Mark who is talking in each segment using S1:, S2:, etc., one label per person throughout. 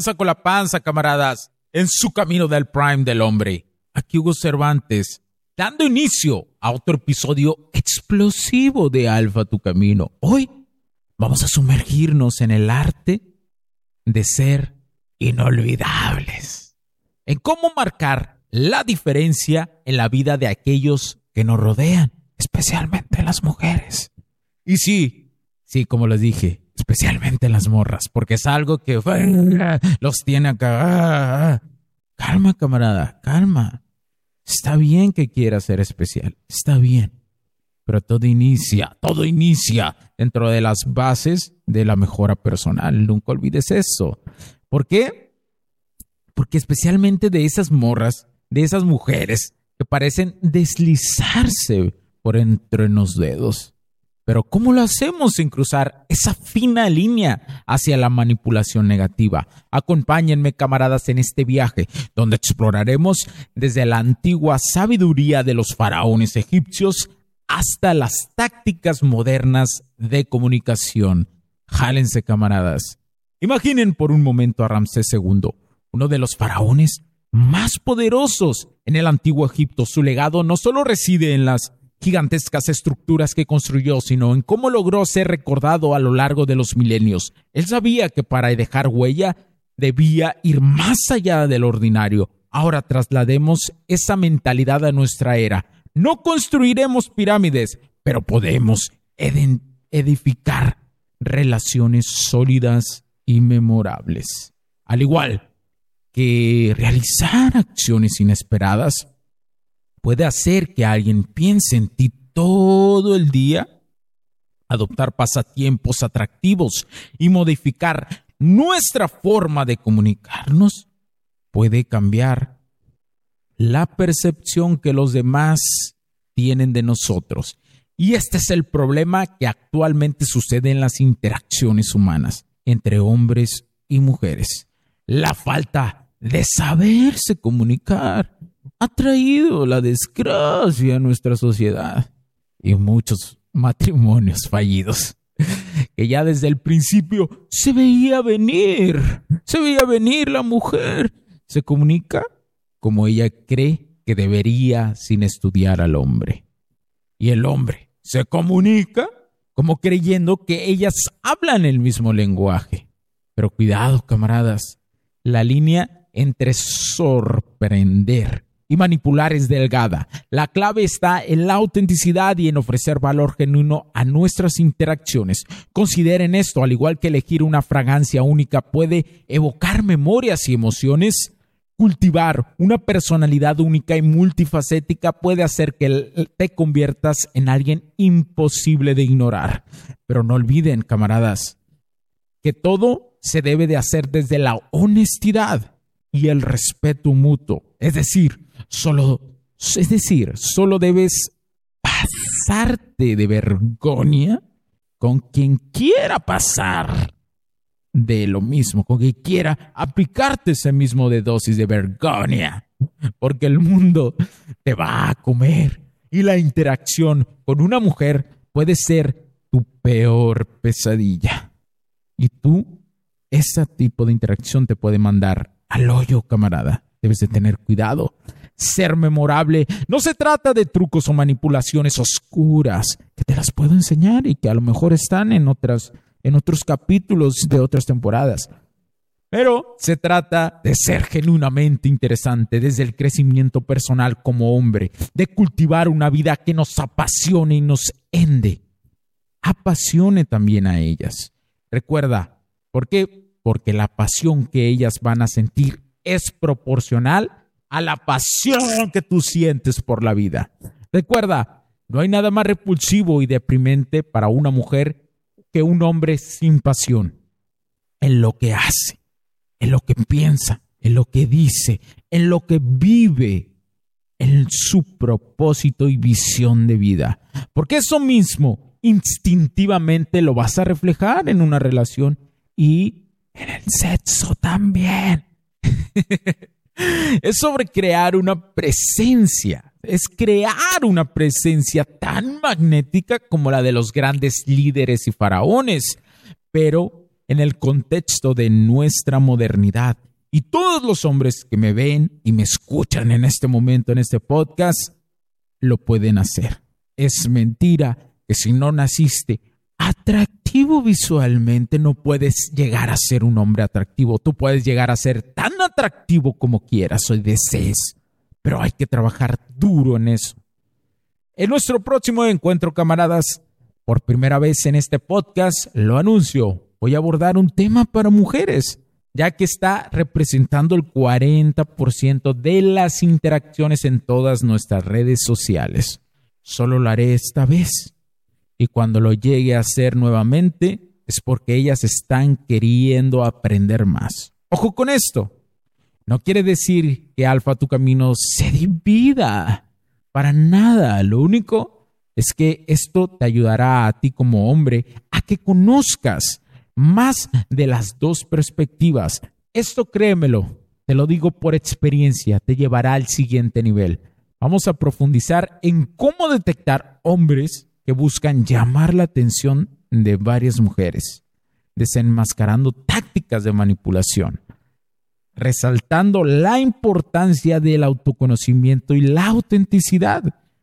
S1: ¿Qué tranza con la panza, camaradas? En su camino del Prime del hombre. Aquí Hugo Cervantes, dando inicio a otro episodio explosivo de Alfa Tu Camino. Hoy vamos a sumergirnos en el arte de ser inolvidables. En cómo marcar la diferencia en la vida de aquellos que nos rodean, especialmente las mujeres. Y sí, sí, como les dije, especialmente las morras, porque es algo que los tiene acá. Calma, camarada, calma. Está bien que quiera ser especial, está bien. Pero todo inicia, todo inicia dentro de las bases de la mejora personal. Nunca olvides eso. ¿Por qué? Porque especialmente de esas morras, de esas mujeres que parecen deslizarse por entre los dedos pero ¿cómo lo hacemos sin cruzar esa fina línea hacia la manipulación negativa? Acompáñenme, camaradas, en este viaje, donde exploraremos desde la antigua sabiduría de los faraones egipcios hasta las tácticas modernas de comunicación. Jálense, camaradas. Imaginen por un momento a Ramsés II, uno de los faraones más poderosos en el antiguo Egipto. Su legado no solo reside en las gigantescas estructuras que construyó, sino en cómo logró ser recordado a lo largo de los milenios. Él sabía que para dejar huella debía ir más allá del ordinario. Ahora traslademos esa mentalidad a nuestra era. No construiremos pirámides, pero podemos edificar relaciones sólidas y memorables. Al igual que realizar acciones inesperadas, puede hacer que alguien piense en ti todo el día, adoptar pasatiempos atractivos y modificar nuestra forma de comunicarnos, puede cambiar la percepción que los demás tienen de nosotros. Y este es el problema que actualmente sucede en las interacciones humanas entre hombres y mujeres. La falta de saberse comunicar ha traído la desgracia a nuestra sociedad y muchos matrimonios fallidos que ya desde el principio se veía venir, se veía venir la mujer, se comunica como ella cree que debería sin estudiar al hombre. Y el hombre se comunica como creyendo que ellas hablan el mismo lenguaje. Pero cuidado, camaradas, la línea entre sorprender y manipular es delgada. La clave está en la autenticidad y en ofrecer valor genuino a nuestras interacciones. Consideren esto, al igual que elegir una fragancia única puede evocar memorias y emociones. Cultivar una personalidad única y multifacética puede hacer que te conviertas en alguien imposible de ignorar. Pero no olviden, camaradas, que todo se debe de hacer desde la honestidad y el respeto mutuo. Es decir, Solo, es decir, solo debes pasarte de vergüenza con quien quiera pasar de lo mismo, con quien quiera aplicarte ese mismo de dosis de vergüenza, porque el mundo te va a comer y la interacción con una mujer puede ser tu peor pesadilla. Y tú ese tipo de interacción te puede mandar al hoyo, camarada. Debes de tener cuidado. Ser memorable no se trata de trucos o manipulaciones oscuras que te las puedo enseñar y que a lo mejor están en otras en otros capítulos de otras temporadas. Pero se trata de ser genuinamente interesante desde el crecimiento personal como hombre, de cultivar una vida que nos apasione y nos ende. Apasione también a ellas. Recuerda, ¿por qué? Porque la pasión que ellas van a sentir es proporcional a la pasión que tú sientes por la vida. Recuerda, no hay nada más repulsivo y deprimente para una mujer que un hombre sin pasión en lo que hace en lo que piensa, en lo que dice, en lo que vive, en su propósito y visión de vida. Porque eso mismo instintivamente lo vas a reflejar en una relación y en el sexo también. es sobre crear una presencia, es crear una presencia tan magnética como la de los grandes líderes y faraones, pero en el contexto de nuestra modernidad. Y todos los hombres que me ven y me escuchan en este momento, en este podcast, lo pueden hacer. Es mentira que si no naciste atractivo visualmente, no puedes llegar a ser un hombre atractivo. Tú puedes llegar a ser tan atractivo como quieras o desees, pero hay que trabajar duro en eso. En nuestro próximo encuentro, camaradas, por primera vez en este podcast, lo anuncio, voy a abordar un tema para mujeres, ya que está representando el 40% de las interacciones en todas nuestras redes sociales. Solo lo haré esta vez. Y cuando lo llegue a hacer nuevamente, es porque ellas están queriendo aprender más. Ojo con esto. No quiere decir que Alfa tu camino se divida. Para nada. Lo único es que esto te ayudará a ti como hombre a que conozcas más de las dos perspectivas. Esto créemelo, te lo digo por experiencia, te llevará al siguiente nivel. Vamos a profundizar en cómo detectar hombres que buscan llamar la atención de varias mujeres, desenmascarando tácticas de manipulación, resaltando la importancia del autoconocimiento y la autenticidad.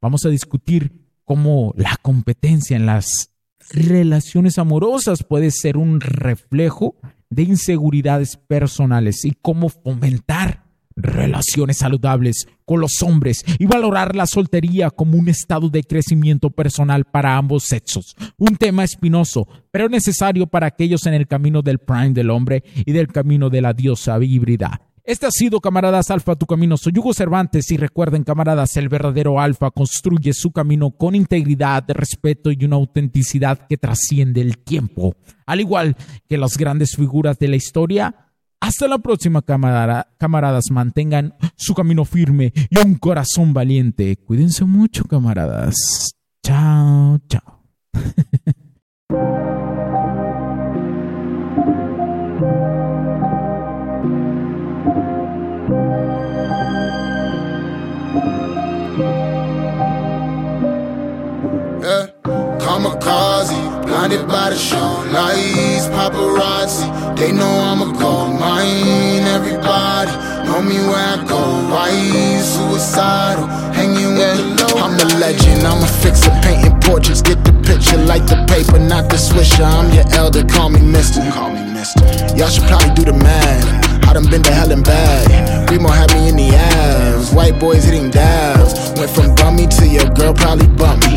S1: Vamos a discutir cómo la competencia en las relaciones amorosas puede ser un reflejo de inseguridades personales y cómo fomentar relaciones saludables con los hombres y valorar la soltería como un estado de crecimiento personal para ambos sexos. Un tema espinoso, pero necesario para aquellos en el camino del prime del hombre y del camino de la diosa híbrida. Este ha sido, camaradas Alfa, tu camino. Soy Hugo Cervantes y recuerden, camaradas, el verdadero Alfa construye su camino con integridad, respeto y una autenticidad que trasciende el tiempo. Al igual que las grandes figuras de la historia, hasta la próxima, camaradas. Mantengan su camino firme y un corazón valiente. Cuídense mucho, camaradas. Chao, chao.
S2: kamikaze, show lights, paparazzi. They know I'm a gold mine. Everybody know me where I go. Why suicidal, hanging with the low. I'm a legend. I'm a fixer, painting portraits. Get the picture, like the paper, not the swisher. I'm your elder, call me Mister. Call me Mister. Y'all should probably do the math. I done been to hell and back. Remo had me in the ass. White boys hitting dabs. Went from bummy to your girl probably bump me.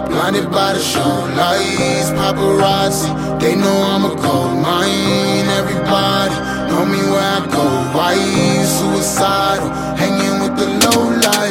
S2: blinded by the show lights, paparazzi. They know I'm a cold mine. Everybody know me where I go. Why suicidal, hanging with the low light.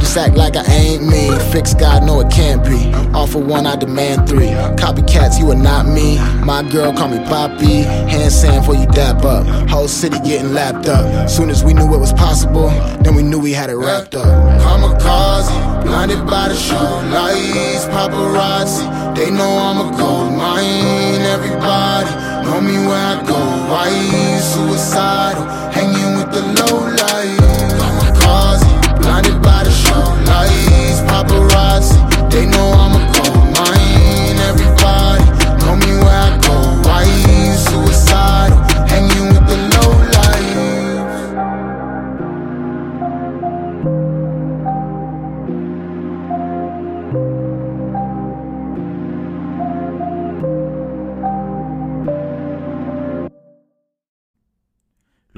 S2: just act like I ain't me. Fix God, no it can't be. Offer one, I demand three. Copycats, you are not me. My girl call me Poppy. Hand sand for you dap up. Whole city getting lapped up. Soon as we knew it was possible, then we knew we had it wrapped up. Kamikaze, blinded by the show lights, paparazzi. They know I'm a gold mine. Everybody know me where I go. Why suicidal? Hanging with the low light.